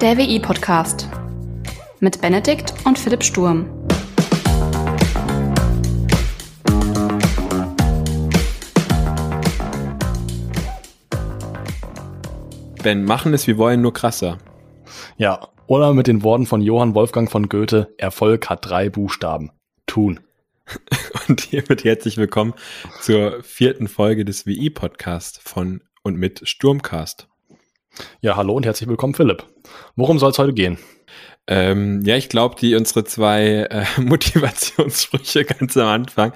Der WI-Podcast mit Benedikt und Philipp Sturm. Ben, machen es, wir wollen nur krasser. Ja, oder mit den Worten von Johann Wolfgang von Goethe, Erfolg hat drei Buchstaben. Tun. Und hiermit herzlich willkommen zur vierten Folge des WI-Podcasts von und mit Sturmcast. Ja, hallo und herzlich willkommen, Philipp. Worum soll es heute gehen? Ähm, ja, ich glaube, die unsere zwei äh, Motivationssprüche ganz am Anfang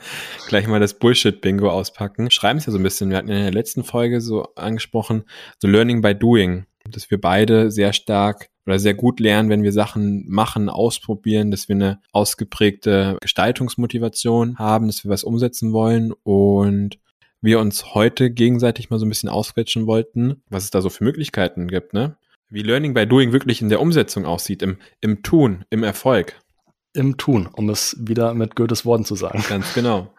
gleich mal das Bullshit-Bingo auspacken. Schreiben es ja so ein bisschen. Wir hatten in der letzten Folge so angesprochen, so Learning by Doing, dass wir beide sehr stark oder sehr gut lernen, wenn wir Sachen machen, ausprobieren, dass wir eine ausgeprägte Gestaltungsmotivation haben, dass wir was umsetzen wollen und wir uns heute gegenseitig mal so ein bisschen ausquetschen wollten, was es da so für Möglichkeiten gibt, ne? Wie Learning by Doing wirklich in der Umsetzung aussieht, im, im Tun, im Erfolg. Im Tun, um es wieder mit Goethes Worten zu sagen. Ganz genau.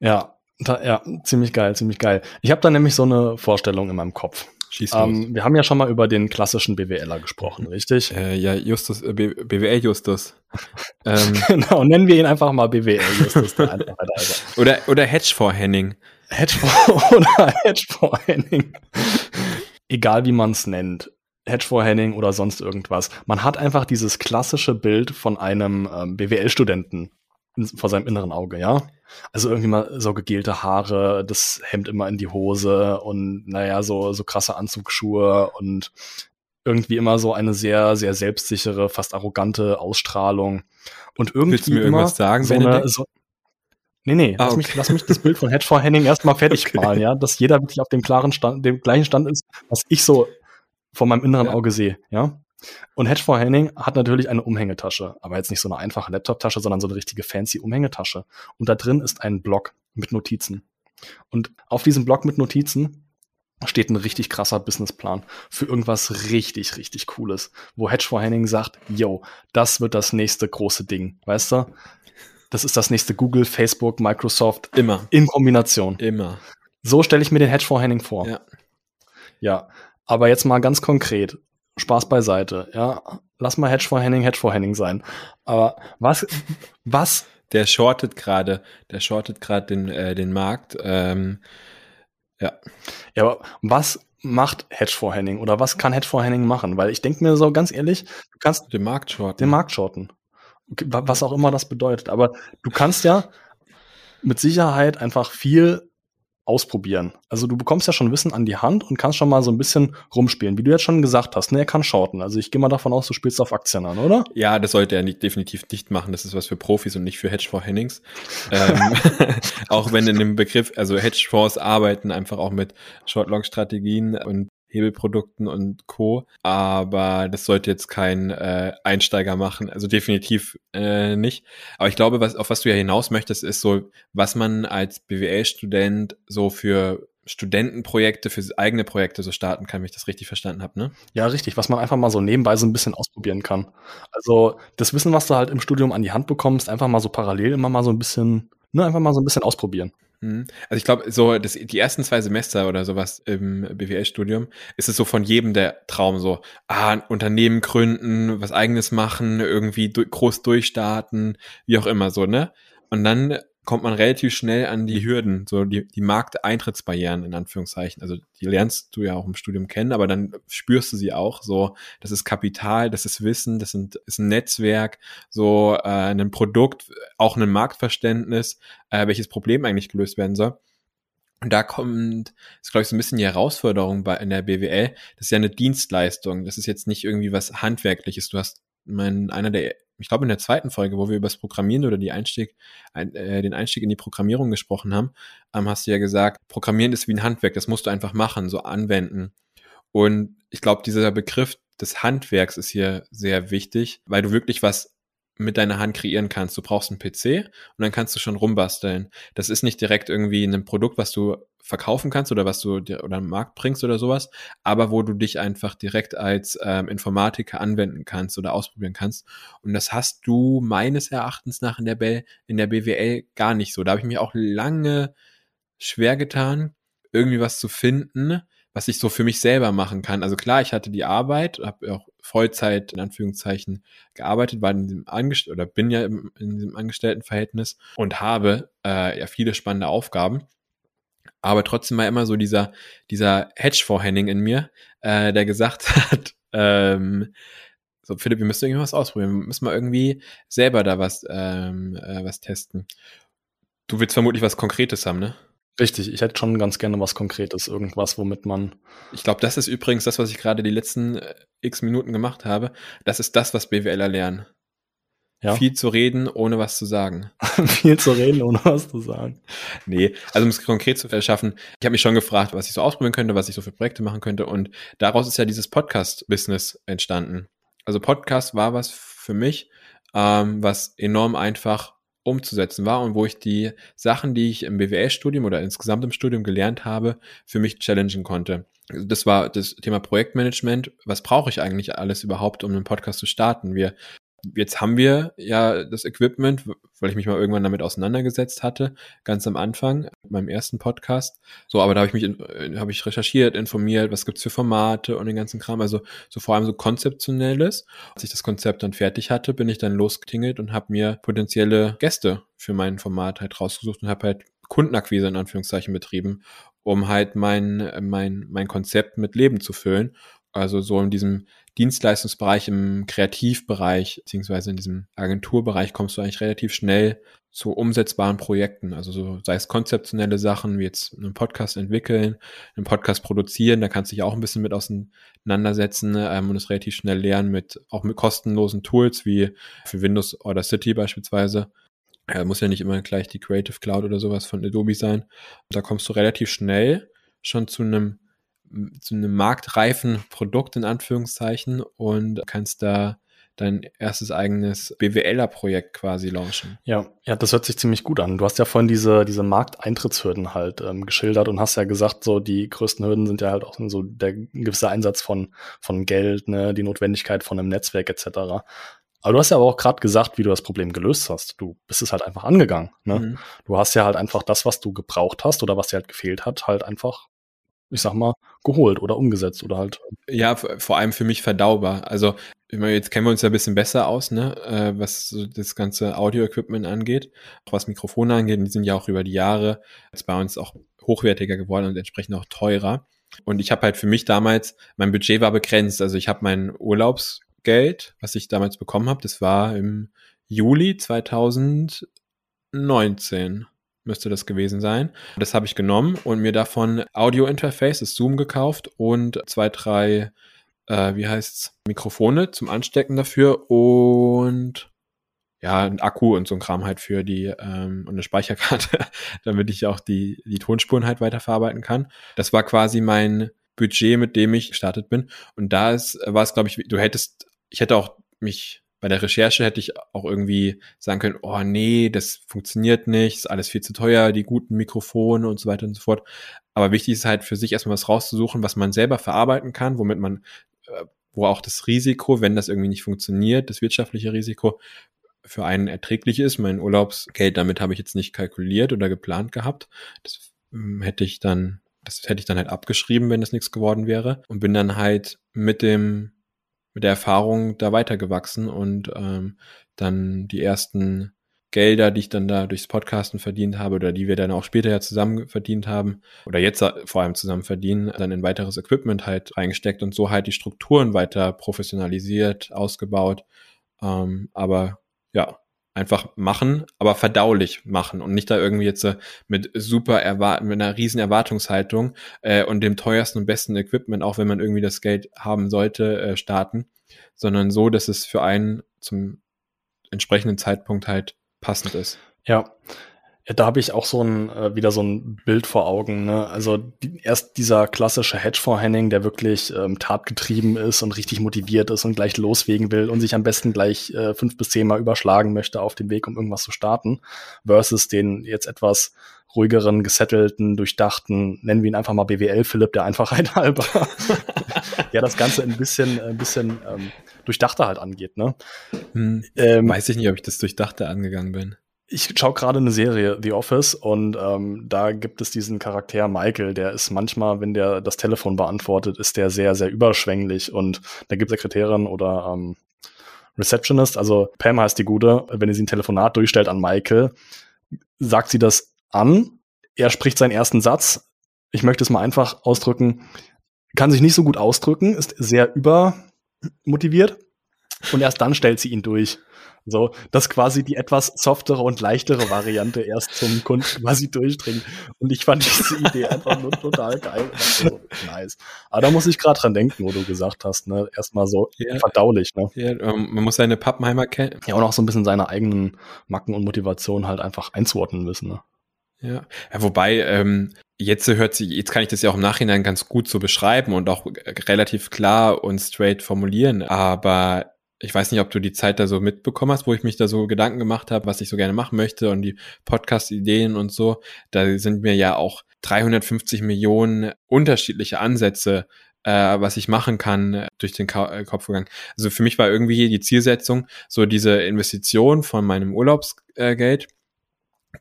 Ja, da, ja, ziemlich geil, ziemlich geil. Ich habe da nämlich so eine Vorstellung in meinem Kopf. Ähm, wir haben ja schon mal über den klassischen BWLer gesprochen, richtig? Äh, ja, Justus, äh, BWL Justus. ähm, genau, nennen wir ihn einfach mal BWL Justus. oder, oder Hedgefonds Henning. Hedgefonds oder Henning. Egal wie man es nennt. Hedgefonds Henning oder sonst irgendwas. Man hat einfach dieses klassische Bild von einem ähm, BWL-Studenten vor seinem inneren Auge, ja. Also irgendwie mal so gegelte Haare, das Hemd immer in die Hose und naja, so, so krasse Anzugsschuhe und irgendwie immer so eine sehr, sehr selbstsichere, fast arrogante Ausstrahlung. Und irgendwie Willst du mir irgendwas sagen, so eine, so, Nee, nee, ah, lass, okay. mich, lass mich das Bild von Hedgefonds Henning erstmal fertig okay. malen, ja, dass jeder wirklich auf dem klaren Stand, dem gleichen Stand ist, was ich so vor meinem inneren ja. Auge sehe, ja. Und Hedgefonds Henning hat natürlich eine Umhängetasche, aber jetzt nicht so eine einfache Laptop-Tasche, sondern so eine richtige fancy Umhängetasche. Und da drin ist ein Block mit Notizen. Und auf diesem Block mit Notizen steht ein richtig krasser Businessplan für irgendwas richtig, richtig Cooles, wo Hedgefonds Henning sagt, yo, das wird das nächste große Ding, weißt du? Das ist das nächste Google, Facebook, Microsoft. Immer. In Kombination. Immer. So stelle ich mir den Hedgefonds Henning vor. Ja. Ja. Aber jetzt mal ganz konkret. Spaß beiseite, ja. Lass mal Hedge for Henning, Hedge for Henning sein. Aber was, was? Der shortet gerade, der shortet gerade den, äh, den Markt. Ähm, ja. Ja, aber was macht Hedge for Henning oder was kann Hedge for Henning machen? Weil ich denke mir so ganz ehrlich, du kannst den Markt shorten. Den Markt shorten. Was auch immer das bedeutet. Aber du kannst ja mit Sicherheit einfach viel ausprobieren. Also du bekommst ja schon Wissen an die Hand und kannst schon mal so ein bisschen rumspielen. Wie du jetzt schon gesagt hast, ne, er kann shorten. Also ich gehe mal davon aus, du spielst auf Aktien an, oder? Ja, das sollte er nicht, definitiv nicht machen. Das ist was für Profis und nicht für Hedgefonds Hennings. ähm, auch wenn in dem Begriff, also Hedgefonds arbeiten einfach auch mit Short-Long-Strategien und Hebelprodukten und Co. Aber das sollte jetzt kein äh, Einsteiger machen, also definitiv äh, nicht. Aber ich glaube, was, auf was du ja hinaus möchtest, ist so, was man als BWL-Student so für Studentenprojekte, für eigene Projekte so starten kann, wenn ich das richtig verstanden habe, ne? Ja, richtig, was man einfach mal so nebenbei so ein bisschen ausprobieren kann. Also das Wissen, was du halt im Studium an die Hand bekommst, einfach mal so parallel immer mal so ein bisschen, ne, einfach mal so ein bisschen ausprobieren. Mhm. Also ich glaube, so das, die ersten zwei Semester oder sowas im BWL-Studium ist es so von jedem der Traum so, ah, Unternehmen gründen, was eigenes machen, irgendwie du groß durchstarten, wie auch immer so, ne? Und dann kommt man relativ schnell an die Hürden, so die, die Markteintrittsbarrieren in Anführungszeichen. Also die lernst du ja auch im Studium kennen, aber dann spürst du sie auch so, das ist Kapital, das ist Wissen, das sind, ist ein Netzwerk, so äh, ein Produkt, auch ein Marktverständnis, äh, welches Problem eigentlich gelöst werden soll. Und da kommt, ist glaube ich so ein bisschen die Herausforderung bei in der BWL. Das ist ja eine Dienstleistung. Das ist jetzt nicht irgendwie was handwerkliches. Du hast mein, einer der ich glaube in der zweiten Folge, wo wir über das Programmieren oder die Einstieg, ein, äh, den Einstieg in die Programmierung gesprochen haben, ähm, hast du ja gesagt, Programmieren ist wie ein Handwerk, das musst du einfach machen, so anwenden. Und ich glaube, dieser Begriff des Handwerks ist hier sehr wichtig, weil du wirklich was mit deiner Hand kreieren kannst. Du brauchst einen PC und dann kannst du schon rumbasteln. Das ist nicht direkt irgendwie ein Produkt, was du verkaufen kannst oder was du dir oder am Markt bringst oder sowas, aber wo du dich einfach direkt als ähm, Informatiker anwenden kannst oder ausprobieren kannst. Und das hast du meines Erachtens nach in der, B in der BWL gar nicht so. Da habe ich mich auch lange schwer getan, irgendwie was zu finden, was ich so für mich selber machen kann. Also klar, ich hatte die Arbeit, habe auch Vollzeit in Anführungszeichen gearbeitet, war in diesem Angest oder bin ja im, in diesem Angestelltenverhältnis und habe äh, ja viele spannende Aufgaben. Aber trotzdem war immer so dieser, dieser Hedge-Vorhenning in mir, äh, der gesagt hat, ähm, so Philipp, wir müssen irgendwas ausprobieren, wir müssen mal irgendwie selber da was, ähm, äh, was testen. Du willst vermutlich was Konkretes haben, ne? Richtig, ich hätte schon ganz gerne was Konkretes, irgendwas, womit man. Ich glaube, das ist übrigens das, was ich gerade die letzten äh, x Minuten gemacht habe. Das ist das, was BWLer lernen. Ja. Viel zu reden, ohne was zu sagen. Viel zu reden, ohne was zu sagen. Nee, also um es konkret zu verschaffen, ich habe mich schon gefragt, was ich so ausprobieren könnte, was ich so für Projekte machen könnte. Und daraus ist ja dieses Podcast-Business entstanden. Also Podcast war was für mich, ähm, was enorm einfach umzusetzen war und wo ich die Sachen, die ich im BWL-Studium oder insgesamt im Studium gelernt habe, für mich challengen konnte. Das war das Thema Projektmanagement. Was brauche ich eigentlich alles überhaupt, um einen Podcast zu starten? Wir jetzt haben wir ja das Equipment, weil ich mich mal irgendwann damit auseinandergesetzt hatte, ganz am Anfang, meinem ersten Podcast. So, aber da habe ich mich, äh, habe ich recherchiert, informiert, was gibt's für Formate und den ganzen Kram. Also so vor allem so konzeptionelles. Als ich das Konzept dann fertig hatte, bin ich dann losgetingelt und habe mir potenzielle Gäste für mein Format halt rausgesucht und habe halt Kundenakquise in Anführungszeichen betrieben, um halt mein, mein, mein Konzept mit Leben zu füllen. Also so in diesem Dienstleistungsbereich, im Kreativbereich, beziehungsweise in diesem Agenturbereich kommst du eigentlich relativ schnell zu umsetzbaren Projekten. Also so, sei es konzeptionelle Sachen, wie jetzt einen Podcast entwickeln, einen Podcast produzieren, da kannst du dich auch ein bisschen mit auseinandersetzen ähm, und es relativ schnell lernen mit, auch mit kostenlosen Tools wie für Windows oder City beispielsweise. Äh, muss ja nicht immer gleich die Creative Cloud oder sowas von Adobe sein. Da kommst du relativ schnell schon zu einem zu einem marktreifen Produkt in Anführungszeichen und kannst da dein erstes eigenes BWLer-Projekt quasi launchen. Ja, ja, das hört sich ziemlich gut an. Du hast ja vorhin diese, diese Markteintrittshürden halt ähm, geschildert und hast ja gesagt, so die größten Hürden sind ja halt auch so der gewisse Einsatz von, von Geld, ne, die Notwendigkeit von einem Netzwerk etc. Aber du hast ja aber auch gerade gesagt, wie du das Problem gelöst hast. Du bist es halt einfach angegangen. Ne? Mhm. Du hast ja halt einfach das, was du gebraucht hast oder was dir halt gefehlt hat, halt einfach ich sag mal, geholt oder umgesetzt oder halt. Ja, vor allem für mich verdaubar. Also, jetzt kennen wir uns ja ein bisschen besser aus, ne, äh, was das ganze Audio-Equipment angeht, auch was Mikrofone angeht. Die sind ja auch über die Jahre jetzt bei uns auch hochwertiger geworden und entsprechend auch teurer. Und ich habe halt für mich damals, mein Budget war begrenzt. Also ich habe mein Urlaubsgeld, was ich damals bekommen habe, das war im Juli 2019 müsste das gewesen sein. Das habe ich genommen und mir davon Audio-Interface, das Zoom gekauft und zwei, drei, äh, wie heißt's, Mikrofone zum Anstecken dafür und ja, ein Akku und so ein Kram halt für die ähm, und eine Speicherkarte, damit ich auch die, die Tonspuren halt weiterverarbeiten kann. Das war quasi mein Budget, mit dem ich gestartet bin. Und da war es, glaube ich, du hättest, ich hätte auch mich bei der Recherche hätte ich auch irgendwie sagen können, oh nee, das funktioniert nicht, ist alles viel zu teuer, die guten Mikrofone und so weiter und so fort. Aber wichtig ist halt für sich erstmal was rauszusuchen, was man selber verarbeiten kann, womit man, äh, wo auch das Risiko, wenn das irgendwie nicht funktioniert, das wirtschaftliche Risiko für einen erträglich ist. Mein Urlaubsgeld, damit habe ich jetzt nicht kalkuliert oder geplant gehabt. Das ähm, hätte ich dann, das hätte ich dann halt abgeschrieben, wenn das nichts geworden wäre. Und bin dann halt mit dem mit der Erfahrung da weitergewachsen und ähm, dann die ersten Gelder, die ich dann da durchs Podcasten verdient habe oder die wir dann auch später ja zusammen verdient haben oder jetzt vor allem zusammen verdienen, dann in weiteres Equipment halt reingesteckt und so halt die Strukturen weiter professionalisiert, ausgebaut. Ähm, aber ja, einfach machen, aber verdaulich machen und nicht da irgendwie jetzt äh, mit super erwarten, mit einer riesen Erwartungshaltung äh, und dem teuersten und besten Equipment, auch wenn man irgendwie das Geld haben sollte, äh, starten, sondern so, dass es für einen zum entsprechenden Zeitpunkt halt passend ist. Ja, ja, da habe ich auch so ein äh, wieder so ein Bild vor Augen. Ne? Also die, erst dieser klassische Hedgefonds-Henning, der wirklich ähm, tatgetrieben ist und richtig motiviert ist und gleich loswegen will und sich am besten gleich äh, fünf bis zehnmal überschlagen möchte auf dem Weg, um irgendwas zu starten, versus den jetzt etwas ruhigeren, gesettelten, durchdachten, nennen wir ihn einfach mal BWL Philipp, der Einfachheit halber, ja das Ganze ein bisschen, ein bisschen ähm, durchdachter halt angeht. Ne? Hm, ähm, weiß ich nicht, ob ich das durchdachter angegangen bin. Ich schaue gerade eine Serie, The Office, und ähm, da gibt es diesen Charakter Michael, der ist manchmal, wenn der das Telefon beantwortet, ist der sehr, sehr überschwänglich und da gibt Sekretärin oder ähm, Receptionist, also Pam heißt die Gute, wenn sie ein Telefonat durchstellt an Michael, sagt sie das an, er spricht seinen ersten Satz, ich möchte es mal einfach ausdrücken, kann sich nicht so gut ausdrücken, ist sehr übermotiviert. Und erst dann stellt sie ihn durch. So, dass quasi die etwas softere und leichtere Variante erst zum Kunden quasi durchdringt. Und ich fand diese Idee einfach nur total geil. So, nice. Aber da muss ich gerade dran denken, wo du gesagt hast, ne? Erstmal so ja. verdaulich, ne? Ja, ähm, man muss seine Pappenheimer kennen. Ja, und auch so ein bisschen seine eigenen Macken und Motivationen halt einfach einzuordnen wissen, ne? Ja. ja wobei, ähm, jetzt hört sich, jetzt kann ich das ja auch im Nachhinein ganz gut so beschreiben und auch relativ klar und straight formulieren, aber ich weiß nicht, ob du die Zeit da so mitbekommen hast, wo ich mich da so Gedanken gemacht habe, was ich so gerne machen möchte und die Podcast-Ideen und so. Da sind mir ja auch 350 Millionen unterschiedliche Ansätze, äh, was ich machen kann, durch den Ka äh, Kopf gegangen. Also für mich war irgendwie die Zielsetzung, so diese Investition von meinem Urlaubsgeld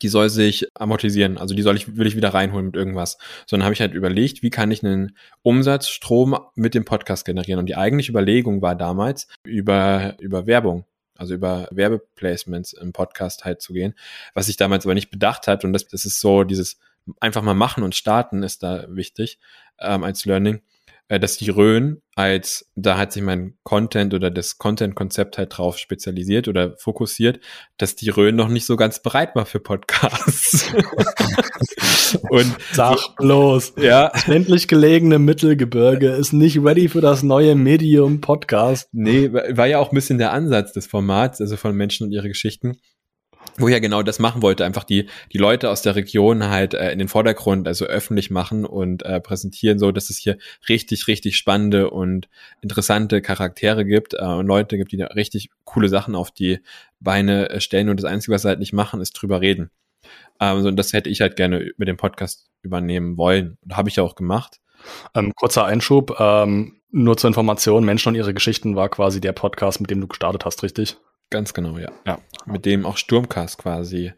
die soll sich amortisieren. Also die soll ich, will ich wieder reinholen mit irgendwas. Sondern habe ich halt überlegt, wie kann ich einen Umsatzstrom mit dem Podcast generieren? Und die eigentliche Überlegung war damals, über, über Werbung, also über Werbeplacements im Podcast halt zu gehen. Was ich damals aber nicht bedacht hat, und das, das ist so dieses einfach mal machen und starten ist da wichtig ähm, als Learning äh, dass die Rhön als, da hat sich mein Content oder das Content-Konzept halt drauf spezialisiert oder fokussiert, dass die Rhön noch nicht so ganz bereit war für Podcasts. Und sag bloß, ja. Das ländlich gelegene Mittelgebirge ist nicht ready für das neue Medium Podcast. Nee, war ja auch ein bisschen der Ansatz des Formats, also von Menschen und ihre Geschichten wo ich ja genau das machen wollte, einfach die, die Leute aus der Region halt äh, in den Vordergrund, also öffentlich machen und äh, präsentieren, so dass es hier richtig, richtig spannende und interessante Charaktere gibt äh, und Leute gibt, die da richtig coole Sachen auf die Beine äh, stellen und das Einzige, was sie halt nicht machen, ist drüber reden. Ähm, so, und das hätte ich halt gerne mit dem Podcast übernehmen wollen und habe ich ja auch gemacht. Ähm, kurzer Einschub, ähm, nur zur Information, Menschen und ihre Geschichten war quasi der Podcast, mit dem du gestartet hast, richtig? Ganz genau, ja. ja. Mit dem auch Sturmcast quasi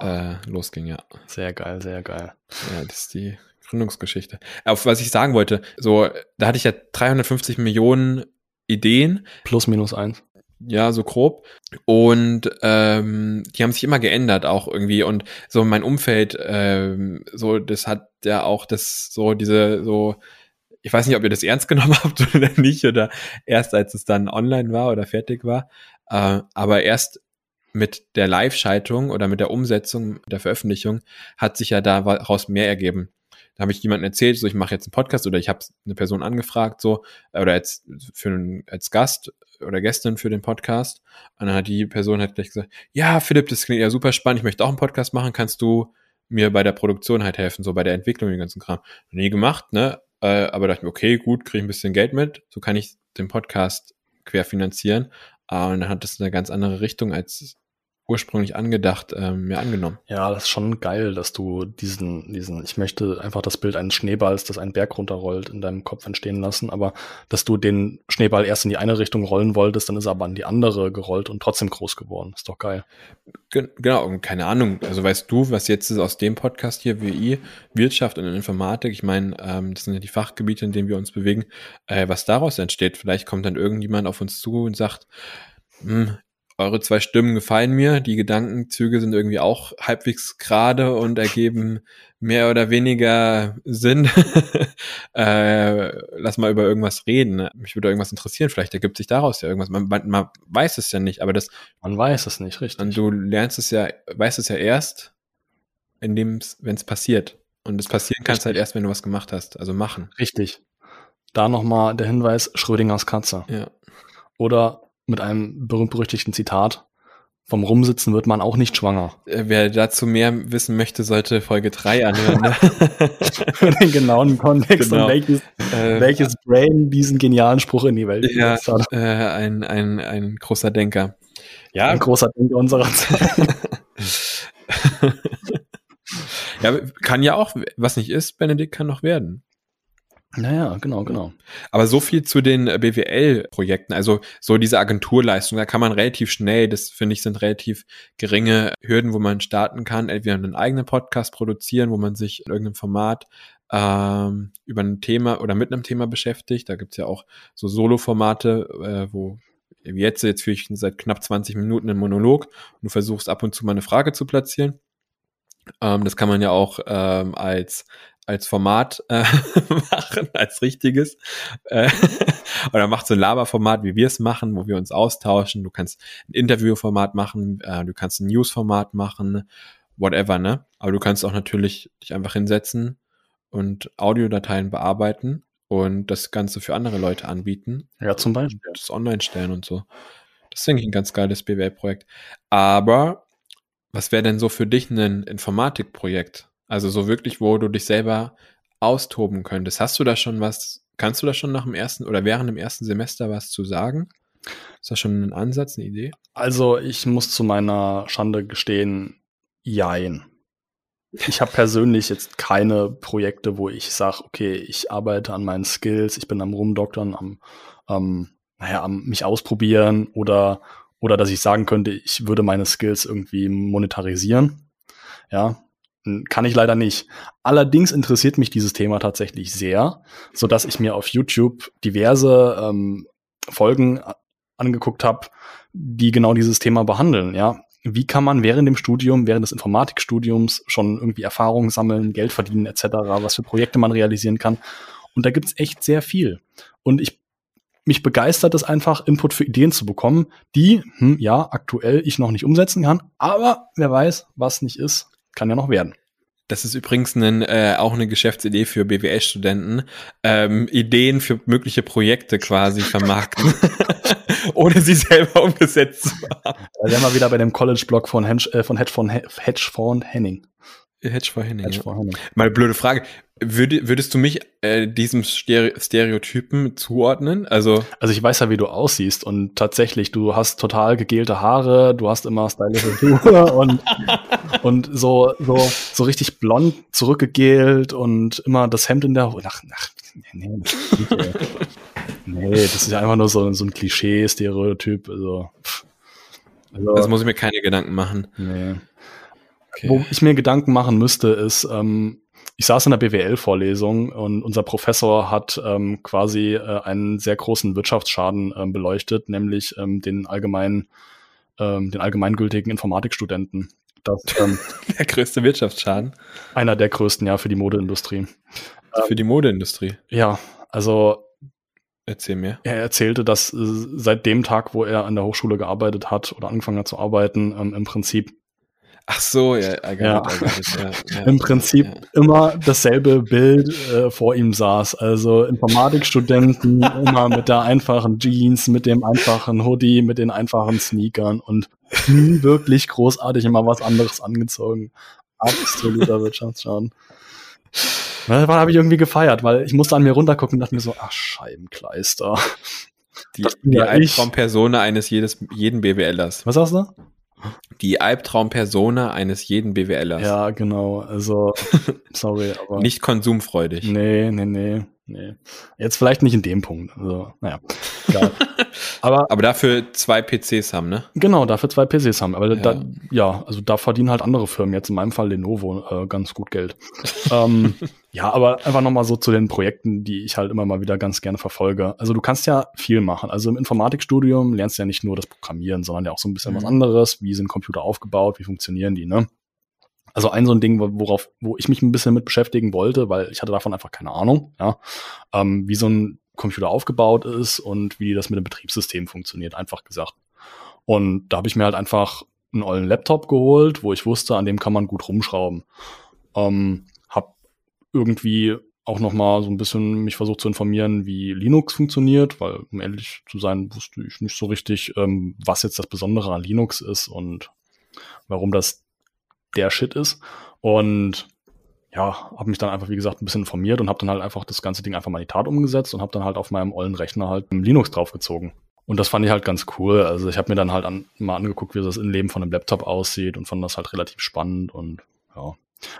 äh, losging, ja. Sehr geil, sehr geil. Ja, das ist die Gründungsgeschichte. Auf was ich sagen wollte, so, da hatte ich ja 350 Millionen Ideen. Plus minus eins. Ja, so grob. Und ähm, die haben sich immer geändert auch irgendwie. Und so mein Umfeld, ähm, so, das hat ja auch das, so diese, so, ich weiß nicht, ob ihr das ernst genommen habt oder nicht, oder erst als es dann online war oder fertig war. Äh, aber erst mit der Live-Schaltung oder mit der Umsetzung der Veröffentlichung hat sich ja daraus mehr ergeben. Da habe ich jemandem erzählt, so ich mache jetzt einen Podcast oder ich habe eine Person angefragt, so oder als für einen, als Gast oder Gästin für den Podcast. Und dann hat die Person halt gleich gesagt, ja, Philipp, das klingt ja super spannend, ich möchte auch einen Podcast machen, kannst du mir bei der Produktion halt helfen, so bei der Entwicklung, den ganzen Kram. Nie gemacht, ne? Äh, aber dachte mir, okay, gut, kriege ich ein bisschen Geld mit, so kann ich den Podcast querfinanzieren. Uh, und dann hat es eine ganz andere Richtung als ursprünglich angedacht, ähm, mir angenommen. Ja, das ist schon geil, dass du diesen, diesen, ich möchte einfach das Bild eines Schneeballs, das einen Berg runterrollt, in deinem Kopf entstehen lassen, aber dass du den Schneeball erst in die eine Richtung rollen wolltest, dann ist er aber in die andere gerollt und trotzdem groß geworden. Ist doch geil. Genau, und keine Ahnung, also weißt du, was jetzt ist aus dem Podcast hier, WI, Wirtschaft und Informatik, ich meine, ähm, das sind ja die Fachgebiete, in denen wir uns bewegen, äh, was daraus entsteht. Vielleicht kommt dann irgendjemand auf uns zu und sagt, hm, eure zwei Stimmen gefallen mir. Die Gedankenzüge sind irgendwie auch halbwegs gerade und ergeben mehr oder weniger Sinn. äh, lass mal über irgendwas reden. Mich würde irgendwas interessieren. Vielleicht ergibt sich daraus ja irgendwas. Man, man, man weiß es ja nicht, aber das. Man weiß es nicht, richtig. Und du lernst es ja, weißt es ja erst, indem es, wenn es passiert. Und es passieren kann es halt erst, wenn du was gemacht hast. Also machen. Richtig. Da nochmal der Hinweis, Schrödingers Katze. Ja. Oder mit einem berühmt-berüchtigten Zitat. Vom Rumsitzen wird man auch nicht schwanger. Äh, wer dazu mehr wissen möchte, sollte Folge 3 anhören. Ne? Für den genauen Kontext genau. und welches, äh, welches Brain diesen genialen Spruch in die Welt ja, hat. Äh, ein, ein, ein großer Denker. Ja. Ein großer Denker unserer Zeit. ja, kann ja auch, was nicht ist, Benedikt kann noch werden. Naja, genau, genau. Aber so viel zu den äh, BWL-Projekten, also so diese Agenturleistung, da kann man relativ schnell, das finde ich, sind relativ geringe Hürden, wo man starten kann, entweder einen eigenen Podcast produzieren, wo man sich in irgendeinem Format ähm, über ein Thema oder mit einem Thema beschäftigt. Da gibt's ja auch so Solo-Formate, äh, wo jetzt, jetzt führe ich seit knapp 20 Minuten einen Monolog und du versuchst ab und zu mal eine Frage zu platzieren. Ähm, das kann man ja auch ähm, als als Format äh, machen, als richtiges. Äh, oder macht so ein Laberformat, wie wir es machen, wo wir uns austauschen. Du kannst ein Interviewformat machen, äh, du kannst ein Newsformat machen, whatever, ne? Aber du kannst auch natürlich dich einfach hinsetzen und Audiodateien bearbeiten und das Ganze für andere Leute anbieten. Ja, zum Beispiel. Das online stellen und so. Das ist denke ich ein ganz geiles BWL-Projekt. Aber was wäre denn so für dich ein Informatikprojekt? Also so wirklich, wo du dich selber austoben könntest. Hast du da schon was, kannst du da schon nach dem ersten oder während dem ersten Semester was zu sagen? Ist das schon ein Ansatz, eine Idee? Also ich muss zu meiner Schande gestehen, jein. Ich habe persönlich jetzt keine Projekte, wo ich sage, okay, ich arbeite an meinen Skills, ich bin am Rumdoktern, am, ähm, naja, am mich ausprobieren oder, oder dass ich sagen könnte, ich würde meine Skills irgendwie monetarisieren. Ja, kann ich leider nicht. Allerdings interessiert mich dieses Thema tatsächlich sehr, so dass ich mir auf YouTube diverse ähm, Folgen angeguckt habe, die genau dieses Thema behandeln. Ja, wie kann man während dem Studium, während des Informatikstudiums schon irgendwie Erfahrungen sammeln, Geld verdienen etc., was für Projekte man realisieren kann. Und da gibt's echt sehr viel. Und ich mich begeistert es einfach, Input für Ideen zu bekommen, die, hm, ja, aktuell ich noch nicht umsetzen kann, aber wer weiß, was nicht ist, kann ja noch werden. Das ist übrigens ein, äh, auch eine Geschäftsidee für BWL-Studenten. Ähm, Ideen für mögliche Projekte quasi vermarkten, ohne sie selber umgesetzt zu haben. Da wären wir wieder bei dem College-Blog von, Hedge, äh, von Hedgefonds Henning. Hedge for Henning. Hedge for Henning. Mal blöde Frage. Würde, würdest du mich äh, diesem Stereotypen zuordnen? Also, also ich weiß ja, wie du aussiehst und tatsächlich, du hast total gegelte Haare, du hast immer stylische Schuhe und, und so, so, so richtig blond zurückgegelt und immer das Hemd in der Hose. Ach, ach, nee, nee, nee, das ist ja einfach nur so, so ein Klischee-Stereotyp. Also, also, das muss ich mir keine Gedanken machen. Nee. Okay. Wo ich mir Gedanken machen müsste, ist, ähm, ich saß in der BWL-Vorlesung und unser Professor hat ähm, quasi äh, einen sehr großen Wirtschaftsschaden ähm, beleuchtet, nämlich ähm, den allgemeinen, ähm, den allgemeingültigen Informatikstudenten. Das, ähm, der größte Wirtschaftsschaden. Einer der größten, ja, für die Modeindustrie. Für die Modeindustrie. Ja, also Erzähl mir. Er erzählte, dass äh, seit dem Tag, wo er an der Hochschule gearbeitet hat oder angefangen hat zu arbeiten, ähm, im Prinzip Ach so, ja, I got ja. It, it, ja, ja. Im Prinzip ja. immer dasselbe Bild äh, vor ihm saß. Also Informatikstudenten immer mit der einfachen Jeans, mit dem einfachen Hoodie, mit den einfachen Sneakern und nie wirklich großartig immer was anderes angezogen. Absoluter Wirtschaftsschaden. Das habe ich irgendwie gefeiert, weil ich musste an mir runtergucken und dachte mir so, ach Scheibenkleister. Die, die Albtraum-Persona eines jedes, jeden BWLers. Was sagst du? Die Albtraumpersona eines jeden BWLers. Ja, genau. Also, sorry, aber. Nicht konsumfreudig. Nee, nee, nee, nee. Jetzt vielleicht nicht in dem Punkt. Also, naja. Egal. aber, aber dafür zwei PCs haben, ne? Genau, dafür zwei PCs haben. Aber ja, da, ja also da verdienen halt andere Firmen, jetzt in meinem Fall Lenovo, äh, ganz gut Geld. ähm, ja, aber einfach nochmal so zu den Projekten, die ich halt immer mal wieder ganz gerne verfolge. Also du kannst ja viel machen. Also im Informatikstudium lernst du ja nicht nur das Programmieren, sondern ja auch so ein bisschen mhm. was anderes. Wie sind Computer aufgebaut? Wie funktionieren die, ne? Also ein so ein Ding, worauf, wo ich mich ein bisschen mit beschäftigen wollte, weil ich hatte davon einfach keine Ahnung, ja, ähm, wie so ein Computer aufgebaut ist und wie das mit dem Betriebssystem funktioniert, einfach gesagt. Und da habe ich mir halt einfach einen ollen Laptop geholt, wo ich wusste, an dem kann man gut rumschrauben. Ähm, hab irgendwie auch noch mal so ein bisschen mich versucht zu informieren, wie Linux funktioniert, weil um ehrlich zu sein, wusste ich nicht so richtig, ähm, was jetzt das Besondere an Linux ist und warum das der Shit ist. Und ja, habe mich dann einfach, wie gesagt, ein bisschen informiert und habe dann halt einfach das ganze Ding einfach mal in die Tat umgesetzt und habe dann halt auf meinem ollen Rechner halt Linux draufgezogen. Und das fand ich halt ganz cool. Also ich habe mir dann halt an, mal angeguckt, wie das Innenleben von einem Laptop aussieht und fand das halt relativ spannend und ja.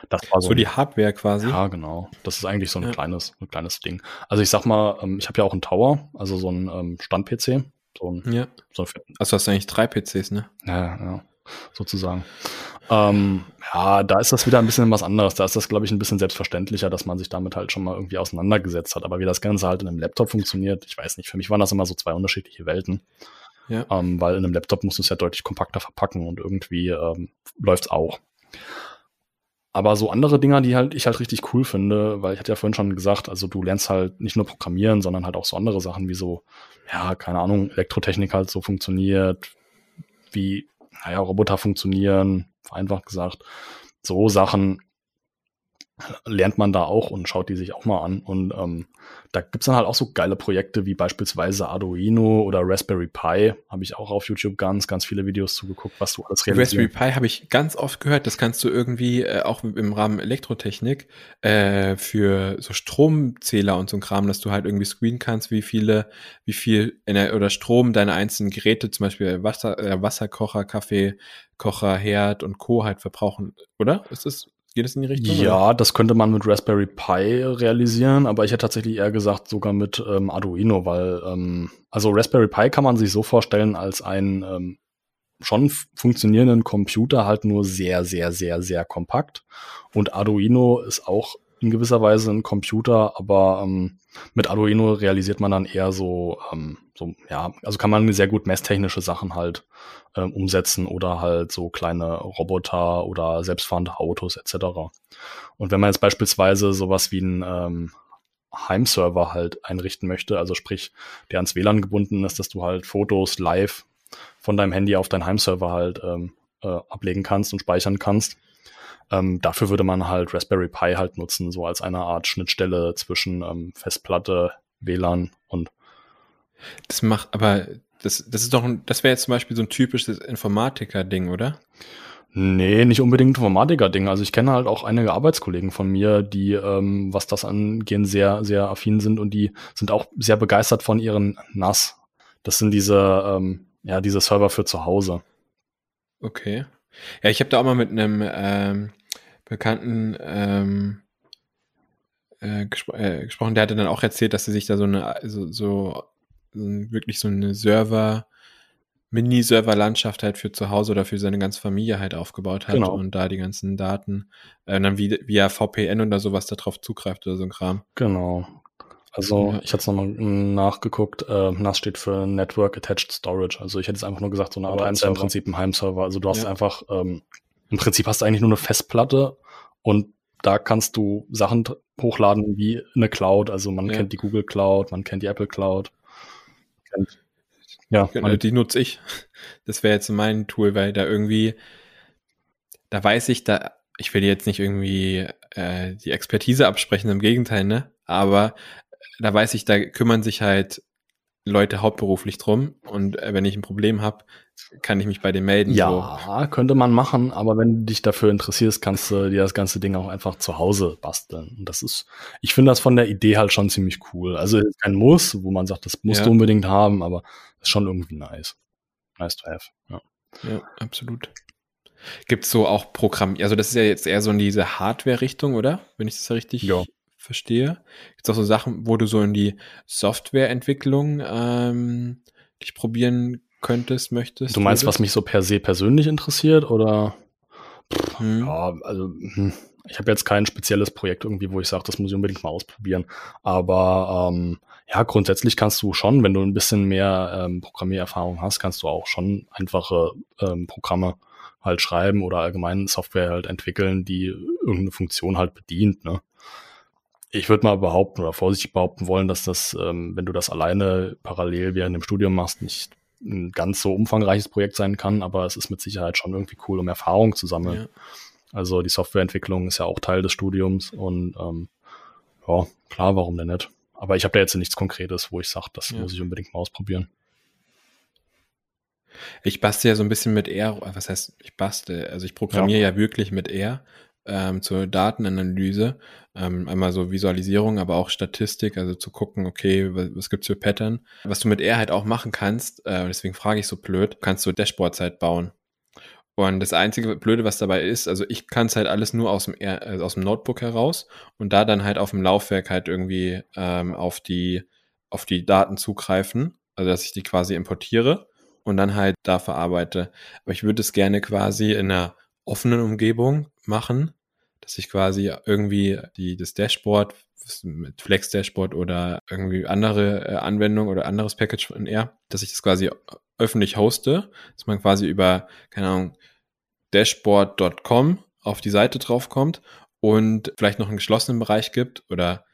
Das war so, so die Hardware quasi. Ja, genau. Das ist eigentlich so ein ja. kleines, ein kleines Ding. Also ich sag mal, ähm, ich habe ja auch einen Tower, also so ein ähm, Stand-PC. So ein, ja. So ein also hast du eigentlich drei PCs, ne? Ja, ja, sozusagen. Ähm, ja, da ist das wieder ein bisschen was anderes. Da ist das, glaube ich, ein bisschen selbstverständlicher, dass man sich damit halt schon mal irgendwie auseinandergesetzt hat. Aber wie das Ganze halt in einem Laptop funktioniert, ich weiß nicht. Für mich waren das immer so zwei unterschiedliche Welten. Ja. Ähm, weil in einem Laptop musst du es ja deutlich kompakter verpacken und irgendwie ähm, läuft es auch. Aber so andere Dinger, die halt ich halt richtig cool finde, weil ich hatte ja vorhin schon gesagt, also du lernst halt nicht nur programmieren, sondern halt auch so andere Sachen wie so, ja, keine Ahnung, Elektrotechnik halt so funktioniert, wie, naja, Roboter funktionieren, vereinfacht gesagt. So Sachen lernt man da auch und schaut die sich auch mal an. Und ähm, da gibt's dann halt auch so geile Projekte wie beispielsweise Arduino oder Raspberry Pi. Habe ich auch auf YouTube ganz, ganz viele Videos zugeguckt, was du alles realisierst. Raspberry Pi habe ich ganz oft gehört. Das kannst du irgendwie äh, auch im Rahmen Elektrotechnik äh, für so Stromzähler und so ein Kram, dass du halt irgendwie screenen kannst, wie viele, wie viel Ener oder Strom deine einzelnen Geräte, zum Beispiel Wasser, äh, Wasserkocher, Kaffeekocher, Herd und Co. halt verbrauchen, oder? Ist das Geht es in die Richtung? Ja, oder? das könnte man mit Raspberry Pi realisieren, aber ich hätte tatsächlich eher gesagt sogar mit ähm, Arduino, weil ähm, also Raspberry Pi kann man sich so vorstellen als einen ähm, schon funktionierenden Computer, halt nur sehr, sehr, sehr, sehr kompakt. Und Arduino ist auch in gewisser Weise ein Computer, aber ähm, mit Arduino realisiert man dann eher so, ähm, so, ja, also kann man sehr gut messtechnische Sachen halt ähm, umsetzen oder halt so kleine Roboter oder selbstfahrende Autos etc. Und wenn man jetzt beispielsweise sowas wie ein ähm, Heimserver halt einrichten möchte, also sprich, der ans WLAN gebunden ist, dass du halt Fotos live von deinem Handy auf deinen Heimserver halt ähm, äh, ablegen kannst und speichern kannst, ähm, dafür würde man halt Raspberry Pi halt nutzen, so als eine Art Schnittstelle zwischen ähm, Festplatte, WLAN und. Das macht, aber das, das ist doch, das wäre jetzt zum Beispiel so ein typisches Informatiker-Ding, oder? Nee, nicht unbedingt Informatiker-Ding. Also ich kenne halt auch einige Arbeitskollegen von mir, die, ähm, was das angehen, sehr, sehr affin sind und die sind auch sehr begeistert von ihren NAS. Das sind diese, ähm, ja, diese Server für zu Hause. Okay. Ja, ich habe da auch mal mit einem ähm, Bekannten ähm, äh, gespro äh, gesprochen, der hatte dann auch erzählt, dass er sich da so eine, so, so, so wirklich so eine Server, Mini-Server-Landschaft halt für zu Hause oder für seine ganze Familie halt aufgebaut hat genau. und da die ganzen Daten äh, dann via, via VPN oder sowas darauf zugreift oder so ein Kram. Genau. Also ich hatte es nochmal nachgeguckt, äh, NAS steht für Network Attached Storage. Also ich hätte es einfach nur gesagt, so eine Art im Prinzip ein Heimserver. Also du hast ja. einfach ähm, im Prinzip hast du eigentlich nur eine Festplatte und da kannst du Sachen hochladen wie eine Cloud. Also man ja. kennt die Google Cloud, man kennt die Apple Cloud. Kennt, ja, genau, die nutze ich. Das wäre jetzt mein Tool, weil da irgendwie, da weiß ich, da, ich will jetzt nicht irgendwie äh, die Expertise absprechen, im Gegenteil, ne? Aber da weiß ich, da kümmern sich halt Leute hauptberuflich drum und äh, wenn ich ein Problem habe, kann ich mich bei denen melden. Ja, so. könnte man machen, aber wenn du dich dafür interessierst, kannst du dir das ganze Ding auch einfach zu Hause basteln. Und das ist, ich finde das von der Idee halt schon ziemlich cool. Also kein Muss, wo man sagt, das musst ja. du unbedingt haben, aber ist schon irgendwie nice. Nice to have. Ja, ja absolut. Gibt es so auch Programm, also das ist ja jetzt eher so in diese Hardware-Richtung, oder? Wenn ich das richtig ja verstehe. Gibt es auch so Sachen, wo du so in die Softwareentwicklung ähm, dich probieren könntest, möchtest? Du meinst, würdest? was mich so per se persönlich interessiert oder? hm. Ja, also hm. ich habe jetzt kein spezielles Projekt irgendwie, wo ich sage, das muss ich unbedingt mal ausprobieren. Aber ähm, ja, grundsätzlich kannst du schon, wenn du ein bisschen mehr ähm, Programmiererfahrung hast, kannst du auch schon einfache ähm, Programme halt schreiben oder allgemein Software halt entwickeln, die irgendeine Funktion halt bedient. Ne? Ich würde mal behaupten oder vorsichtig behaupten wollen, dass das, ähm, wenn du das alleine parallel während dem Studium machst, nicht ein ganz so umfangreiches Projekt sein kann, aber es ist mit Sicherheit schon irgendwie cool, um Erfahrung zu sammeln. Ja. Also die Softwareentwicklung ist ja auch Teil des Studiums und ähm, ja, klar, warum denn nicht? Aber ich habe da jetzt nichts Konkretes, wo ich sage, das ja. muss ich unbedingt mal ausprobieren. Ich bastel ja so ein bisschen mit R, was heißt, ich bastel, also ich programmiere ja, ja wirklich mit R ähm, zur Datenanalyse. Ähm, einmal so Visualisierung, aber auch Statistik, also zu gucken, okay, was, was gibt's für Pattern. Was du mit R halt auch machen kannst, äh, deswegen frage ich so blöd, kannst du Dashboards halt bauen. Und das einzige Blöde, was dabei ist, also ich kann es halt alles nur aus dem, also aus dem Notebook heraus und da dann halt auf dem Laufwerk halt irgendwie ähm, auf die auf die Daten zugreifen, also dass ich die quasi importiere und dann halt da verarbeite. Aber ich würde es gerne quasi in einer offenen Umgebung machen, dass ich quasi irgendwie die, das Dashboard mit Flex Dashboard oder irgendwie andere äh, Anwendung oder anderes Package von R, dass ich das quasi öffentlich hoste, dass man quasi über, keine Ahnung, dashboard.com auf die Seite draufkommt und vielleicht noch einen geschlossenen Bereich gibt oder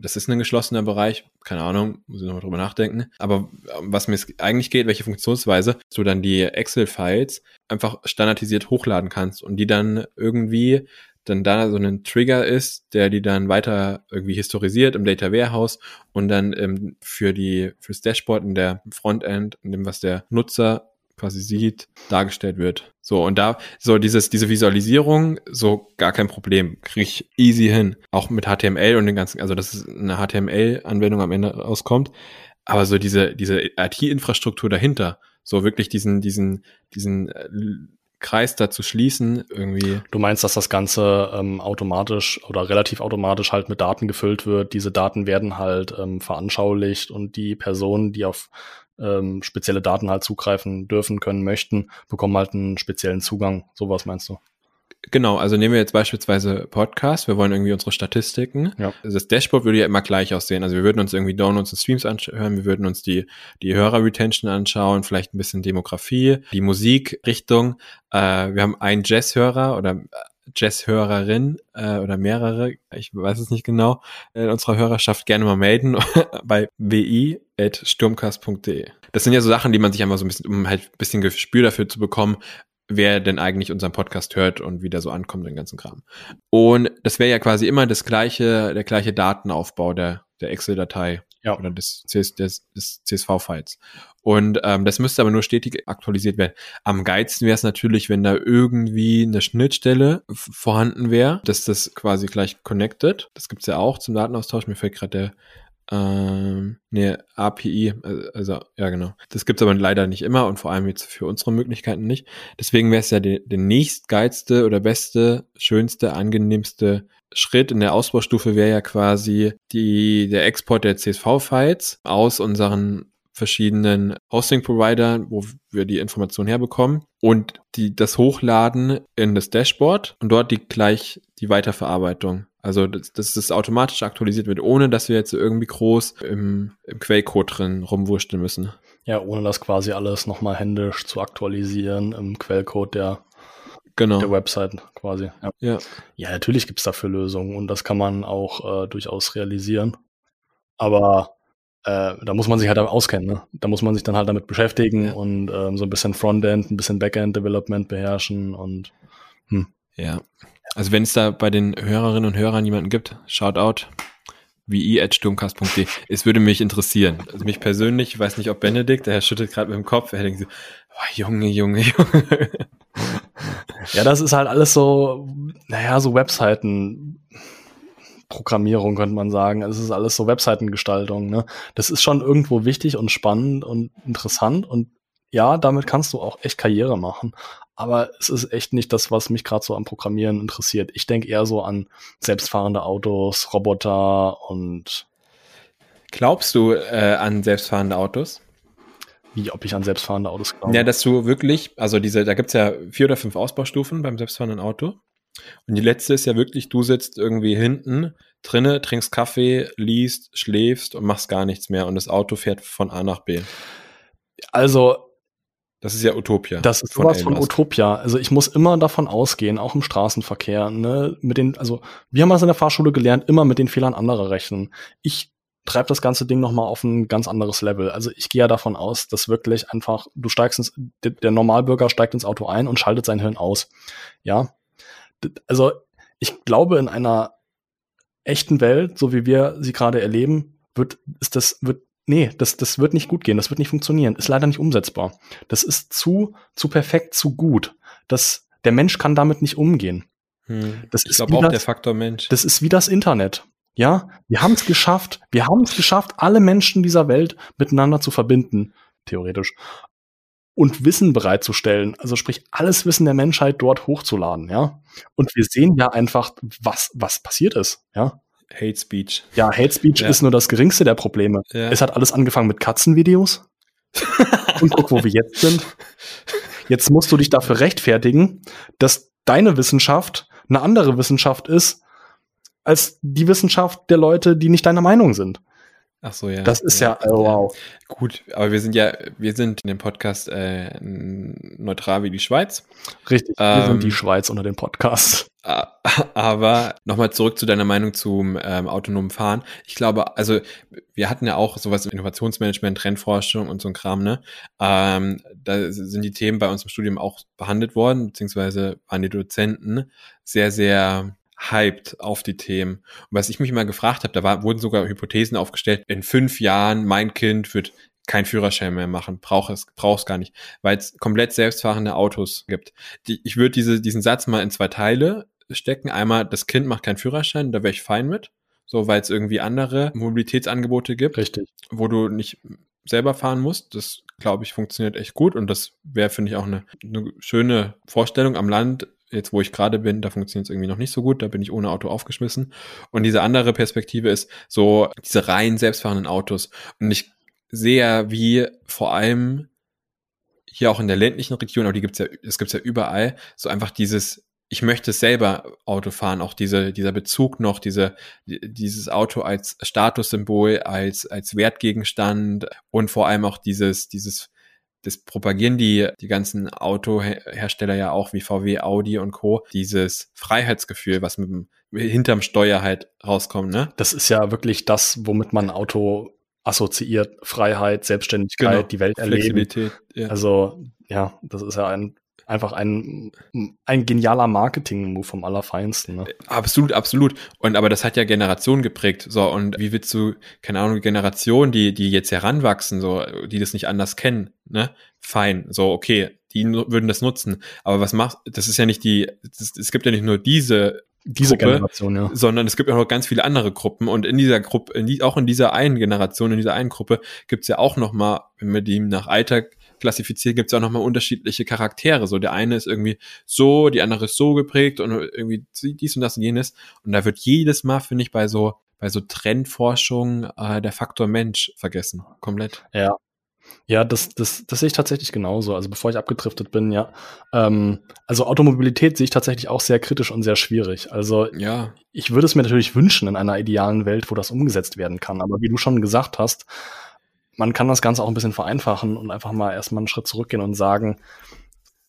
das ist ein geschlossener Bereich, keine Ahnung, muss ich nochmal drüber nachdenken. Aber ähm, was mir eigentlich geht, welche Funktionsweise, du dann die Excel-Files einfach standardisiert hochladen kannst und die dann irgendwie dann da so ein Trigger ist, der die dann weiter irgendwie historisiert im Data Warehouse und dann ähm, für die fürs Dashboard in der Frontend, in dem was der Nutzer quasi sieht, dargestellt wird. So, und da, so dieses, diese Visualisierung, so gar kein Problem, kriege ich easy hin. Auch mit HTML und den ganzen, also dass es eine HTML-Anwendung am Ende rauskommt. Aber so diese, diese IT-Infrastruktur dahinter, so wirklich diesen, diesen, diesen äh, Kreis da zu schließen, irgendwie. Du meinst, dass das Ganze ähm, automatisch oder relativ automatisch halt mit Daten gefüllt wird. Diese Daten werden halt ähm, veranschaulicht und die Personen, die auf ähm, spezielle Daten halt zugreifen dürfen, können, möchten, bekommen halt einen speziellen Zugang. Sowas meinst du? Genau, also nehmen wir jetzt beispielsweise Podcast, wir wollen irgendwie unsere Statistiken. Ja. Das Dashboard würde ja immer gleich aussehen. Also wir würden uns irgendwie Downloads und Streams anschauen, wir würden uns die, die Hörer-Retention anschauen, vielleicht ein bisschen Demografie, die Musikrichtung. Äh, wir haben einen Jazz-Hörer oder Jazz-Hörerin äh, oder mehrere, ich weiß es nicht genau, in unserer Hörerschaft gerne mal melden bei wi.sturmcast.de. Das sind ja so Sachen, die man sich einfach so ein bisschen, um halt ein bisschen Gespür dafür zu bekommen, wer denn eigentlich unseren Podcast hört und wie der so ankommt, den ganzen Kram. Und das wäre ja quasi immer das gleiche, der gleiche Datenaufbau der, der Excel-Datei ja. oder des, des, des CSV-Files. Und ähm, das müsste aber nur stetig aktualisiert werden. Am geilsten wäre es natürlich, wenn da irgendwie eine Schnittstelle vorhanden wäre, dass das quasi gleich connected. Das gibt's ja auch zum Datenaustausch. Mir fällt gerade der ähm, ne, API, also ja genau. Das gibt's aber leider nicht immer und vor allem jetzt für unsere Möglichkeiten nicht. Deswegen wäre es ja der, der nächstgeilste oder beste, schönste, angenehmste Schritt in der Ausbaustufe wäre ja quasi die, der Export der CSV-Files aus unseren verschiedenen Hosting-Providern, wo wir die Informationen herbekommen und die, das Hochladen in das Dashboard und dort die gleich die Weiterverarbeitung. Also, dass, dass das automatisch aktualisiert wird, ohne dass wir jetzt irgendwie groß im, im Quellcode drin rumwurschteln müssen. Ja, ohne das quasi alles nochmal händisch zu aktualisieren im Quellcode der, genau. der Website quasi. Ja, ja. ja natürlich gibt's dafür Lösungen und das kann man auch äh, durchaus realisieren. Aber äh, da muss man sich halt auskennen. Ne? Da muss man sich dann halt damit beschäftigen ja. und ähm, so ein bisschen Frontend, ein bisschen Backend-Development beherrschen und hm. Ja. Also wenn es da bei den Hörerinnen und Hörern jemanden gibt, shout out wie.sturmcast.de. Es würde mich interessieren. Also mich persönlich, ich weiß nicht, ob Benedikt, der schüttelt gerade mit dem Kopf, er denkt so, oh, Junge, Junge, Junge. Ja, das ist halt alles so, naja, so Webseiten Programmierung, könnte man sagen. Es ist alles so Webseitengestaltung. Ne? Das ist schon irgendwo wichtig und spannend und interessant und ja, damit kannst du auch echt Karriere machen. Aber es ist echt nicht das, was mich gerade so am Programmieren interessiert. Ich denke eher so an selbstfahrende Autos, Roboter und. Glaubst du äh, an selbstfahrende Autos? Wie, ob ich an selbstfahrende Autos glaube? Ja, dass du wirklich, also diese, da gibt's ja vier oder fünf Ausbaustufen beim selbstfahrenden Auto. Und die letzte ist ja wirklich, du sitzt irgendwie hinten drinne, trinkst Kaffee, liest, schläfst und machst gar nichts mehr und das Auto fährt von A nach B. Also das ist ja Utopia. Das ist sowas von Utopia. Also ich muss immer davon ausgehen, auch im Straßenverkehr, ne, mit den, also wir haben das in der Fahrschule gelernt, immer mit den Fehlern anderer rechnen. Ich treibe das ganze Ding nochmal auf ein ganz anderes Level. Also ich gehe ja davon aus, dass wirklich einfach, du steigst ins, der Normalbürger steigt ins Auto ein und schaltet sein Hirn aus. Ja, also ich glaube, in einer echten Welt, so wie wir sie gerade erleben, wird, ist das, wird, nee, das, das wird nicht gut gehen, das wird nicht funktionieren, ist leider nicht umsetzbar. Das ist zu, zu perfekt, zu gut. Das, der Mensch kann damit nicht umgehen. Hm. Das ich glaube auch das, der Faktor Mensch. Das ist wie das Internet. Ja, wir haben es geschafft. Wir haben es geschafft, alle Menschen dieser Welt miteinander zu verbinden, theoretisch. Und Wissen bereitzustellen. Also sprich, alles Wissen der Menschheit dort hochzuladen, ja. Und wir sehen ja einfach, was, was passiert ist, ja. Hate Speech. Ja, Hate Speech ja. ist nur das geringste der Probleme. Ja. Es hat alles angefangen mit Katzenvideos. und guck, wo wir jetzt sind. Jetzt musst du dich dafür rechtfertigen, dass deine Wissenschaft eine andere Wissenschaft ist, als die Wissenschaft der Leute, die nicht deiner Meinung sind. Ach so, ja. Das ist ja, ja oh, wow. Gut, aber wir sind ja, wir sind in dem Podcast äh, neutral wie die Schweiz. Richtig, wir ähm, sind die Schweiz unter dem Podcast. Aber nochmal zurück zu deiner Meinung zum ähm, autonomen Fahren. Ich glaube, also wir hatten ja auch sowas im Innovationsmanagement, Trendforschung und so ein Kram, ne? Ähm, da sind die Themen bei uns im Studium auch behandelt worden, beziehungsweise waren die Dozenten sehr, sehr hyped auf die Themen. Und was ich mich mal gefragt habe, da war, wurden sogar Hypothesen aufgestellt, in fünf Jahren mein Kind wird kein Führerschein mehr machen, braucht es, braucht es gar nicht, weil es komplett selbstfahrende Autos gibt. Die, ich würde diese, diesen Satz mal in zwei Teile stecken. Einmal, das Kind macht keinen Führerschein, da wäre ich fein mit. So, weil es irgendwie andere Mobilitätsangebote gibt. Richtig. Wo du nicht selber fahren musst. Das, glaube ich, funktioniert echt gut. Und das wäre, finde ich, auch eine, eine schöne Vorstellung am Land jetzt wo ich gerade bin, da funktioniert es irgendwie noch nicht so gut, da bin ich ohne Auto aufgeschmissen. Und diese andere Perspektive ist so diese rein selbstfahrenden Autos. Und ich sehe, wie vor allem hier auch in der ländlichen Region, aber die gibt's ja, es gibt's ja überall, so einfach dieses, ich möchte selber Auto fahren, auch diese, dieser Bezug noch, diese, dieses Auto als Statussymbol, als, als Wertgegenstand und vor allem auch dieses, dieses das propagieren die, die ganzen Autohersteller ja auch wie VW, Audi und Co. Dieses Freiheitsgefühl, was mit dem, hinterm Steuer halt rauskommt, ne? Das ist ja wirklich das, womit man Auto assoziiert. Freiheit, Selbstständigkeit, genau. die Welt erleben. Ja. Also, ja, das ist ja ein einfach ein, ein genialer Marketing-Move vom Allerfeinsten. Ne? Absolut, absolut. Und aber das hat ja Generationen geprägt. So, und wie willst du, keine Ahnung, Generationen, die, die jetzt heranwachsen, so, die das nicht anders kennen, ne? Fein. So, okay, die würden das nutzen. Aber was macht, das ist ja nicht die, es gibt ja nicht nur diese diese Gruppe, Generation, ja. Sondern es gibt auch noch ganz viele andere Gruppen. Und in dieser Gruppe, in die, auch in dieser einen Generation, in dieser einen Gruppe, gibt es ja auch noch mal, wenn wir die nach Alter klassifizieren, gibt es auch nochmal unterschiedliche Charaktere. So, der eine ist irgendwie so, die andere ist so geprägt und irgendwie dies und das und jenes. Und da wird jedes Mal, finde ich, bei so, bei so Trendforschung äh, der Faktor Mensch vergessen. Komplett. Ja. Ja, das, das, das sehe ich tatsächlich genauso. Also bevor ich abgedriftet bin, ja. Ähm, also Automobilität sehe ich tatsächlich auch sehr kritisch und sehr schwierig. Also ja. ich würde es mir natürlich wünschen in einer idealen Welt, wo das umgesetzt werden kann. Aber wie du schon gesagt hast, man kann das Ganze auch ein bisschen vereinfachen und einfach mal erstmal einen Schritt zurückgehen und sagen,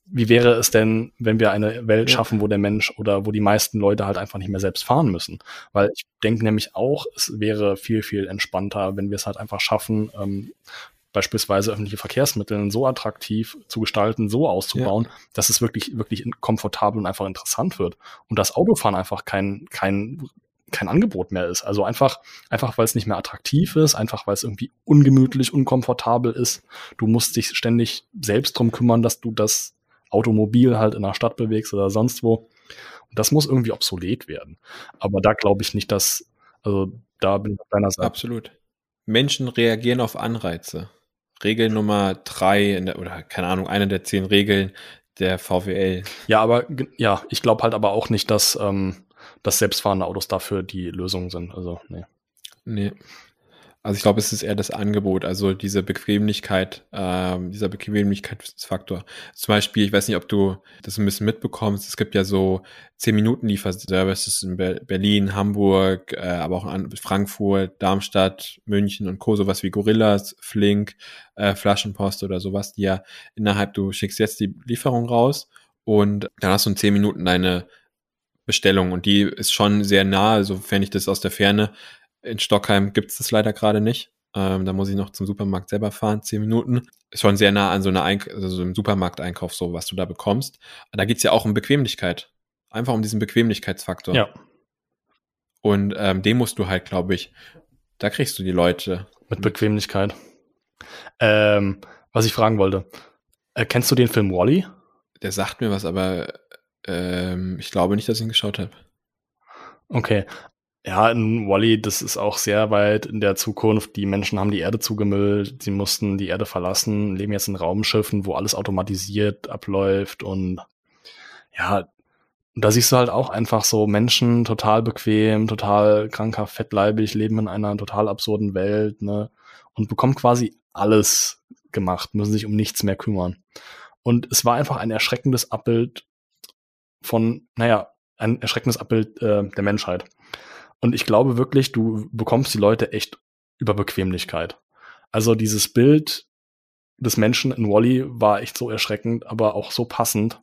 wie wäre es denn, wenn wir eine Welt schaffen, wo der Mensch oder wo die meisten Leute halt einfach nicht mehr selbst fahren müssen? Weil ich denke nämlich auch, es wäre viel, viel entspannter, wenn wir es halt einfach schaffen, ähm, beispielsweise öffentliche Verkehrsmittel so attraktiv zu gestalten, so auszubauen, ja. dass es wirklich, wirklich komfortabel und einfach interessant wird. Und das Autofahren einfach kein, kein kein Angebot mehr ist. Also einfach, einfach weil es nicht mehr attraktiv ist, einfach weil es irgendwie ungemütlich, unkomfortabel ist. Du musst dich ständig selbst drum kümmern, dass du das Automobil halt in der Stadt bewegst oder sonst wo. Und das muss irgendwie obsolet werden. Aber da glaube ich nicht, dass, also da bin ich auf deiner Seite. Absolut. Menschen reagieren auf Anreize. Regel Nummer drei der, oder keine Ahnung, eine der zehn Regeln der VWL. Ja, aber ja, ich glaube halt aber auch nicht, dass ähm, dass selbstfahrende Autos dafür die Lösung sind. Also, nee. Nee. Also ich glaube, es ist eher das Angebot, also diese Bequemlichkeit, ähm, dieser Bequemlichkeitsfaktor. Zum Beispiel, ich weiß nicht, ob du das ein bisschen mitbekommst, es gibt ja so 10 Minuten Lieferservices in Berlin, Hamburg, äh, aber auch in Frankfurt, Darmstadt, München und Co. sowas wie Gorillas, Flink, äh, Flaschenpost oder sowas, die ja innerhalb, du schickst jetzt die Lieferung raus und dann hast du in 10 Minuten deine Bestellung und die ist schon sehr nah, sofern ich das aus der Ferne. In Stockheim gibt es das leider gerade nicht. Ähm, da muss ich noch zum Supermarkt selber fahren, zehn Minuten. Ist schon sehr nah an so einer Eink also so einem Supermarkteinkauf, so was du da bekommst. Da geht's ja auch um Bequemlichkeit. Einfach um diesen Bequemlichkeitsfaktor. Ja. Und ähm, den musst du halt, glaube ich, da kriegst du die Leute. Mit Bequemlichkeit. Ähm, was ich fragen wollte. Äh, kennst du den Film Wally? Der sagt mir was, aber ähm, ich glaube nicht, dass ich ihn geschaut habe. Okay. Ja, in Wally, das ist auch sehr weit in der Zukunft. Die Menschen haben die Erde zugemüllt, sie mussten die Erde verlassen, leben jetzt in Raumschiffen, wo alles automatisiert abläuft und ja, da siehst du halt auch einfach so Menschen total bequem, total kranker, fettleibig, leben in einer total absurden Welt, ne? Und bekommen quasi alles gemacht, müssen sich um nichts mehr kümmern. Und es war einfach ein erschreckendes Abbild von, naja, ein erschreckendes Abbild äh, der Menschheit. Und ich glaube wirklich, du bekommst die Leute echt über Bequemlichkeit. Also dieses Bild des Menschen in Wally war echt so erschreckend, aber auch so passend.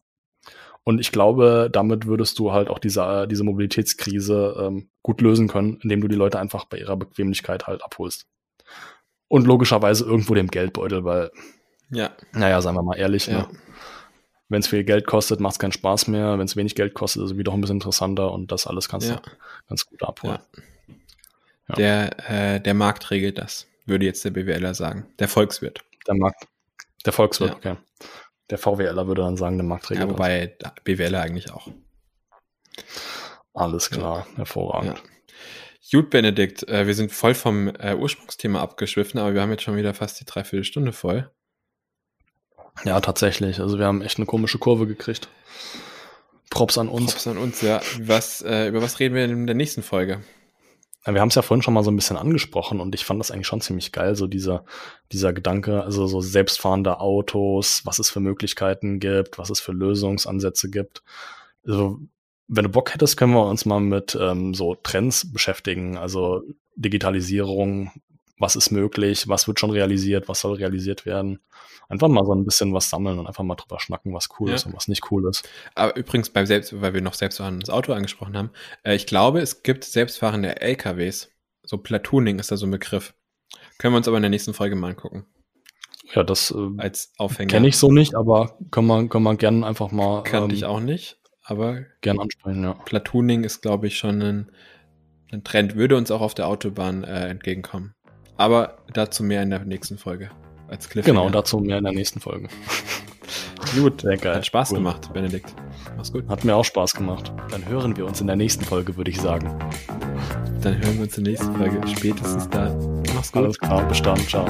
Und ich glaube, damit würdest du halt auch diese, diese Mobilitätskrise ähm, gut lösen können, indem du die Leute einfach bei ihrer Bequemlichkeit halt abholst. Und logischerweise irgendwo dem Geldbeutel, weil, ja, naja, sagen wir mal ehrlich, ja. ne? Wenn es viel Geld kostet, macht es keinen Spaß mehr. Wenn es wenig Geld kostet, ist es wieder ein bisschen interessanter und das alles kannst Ja. du ganz gut abholen. Ja. Der, äh, der Markt regelt das, würde jetzt der BWLer sagen. Der Volkswirt. Der Markt, der Volkswirt, okay. Der VWLer würde dann sagen, der Marktträger. Ja, wobei der BWLer eigentlich auch. Alles klar, hervorragend. Gut, Benedikt, äh, wir sind voll vom äh, Ursprungsthema abgeschwiffen, aber wir haben jetzt schon wieder fast die Dreiviertelstunde voll. Ja. tatsächlich. Also wir haben echt eine komische Kurve gekriegt. Props an uns. Props an uns, ja. Was, äh, über was reden wir in der nächsten Folge? Ja, Wir haben es ja vorhin schon mal so ein bisschen angesprochen und ich fand das eigentlich schon ziemlich geil, so dieser, dieser Gedanke, also so selbstfahrende Autos, was es für Möglichkeiten gibt, was es für Lösungsansätze gibt. Also, wenn du Bock hättest, können wir uns mal mit ähm, so Trends beschäftigen, also Digitalisierung, was ist möglich, was wird schon realisiert, was soll realisiert werden. Einfach mal so ein bisschen was sammeln und einfach mal drüber schnacken, was cool Ja. ist und was nicht cool ist. Aber übrigens, beim Selbst, weil wir noch selbstfahrendes Auto angesprochen haben, äh, ich glaube, es gibt selbstfahrende LKWs. So Platooning ist da so ein Begriff. Können wir uns aber in der nächsten Folge mal angucken. Ja, das äh, Als Aufhänger. kenne ich so nicht, aber können wir, können wir gerne einfach mal Kannte ähm, ich auch nicht, aber gern ansprechen, ja. Platooning ist, glaube ich, schon ein, ein Trend, würde uns auch auf der Autobahn äh, entgegenkommen. Aber dazu mehr in der nächsten Folge. Als Cliffhanger. Genau, dazu mehr in der nächsten Folge. Gut, Sehr geil. hat Spaß Cool. gemacht, Benedikt. Mach's gut. Hat mir auch Spaß gemacht. Dann hören wir uns in der nächsten Folge, würde ich sagen. Dann hören wir uns in der nächsten Folge. Spätestens da. Mach's gut. Alles klar, bis dann, ciao.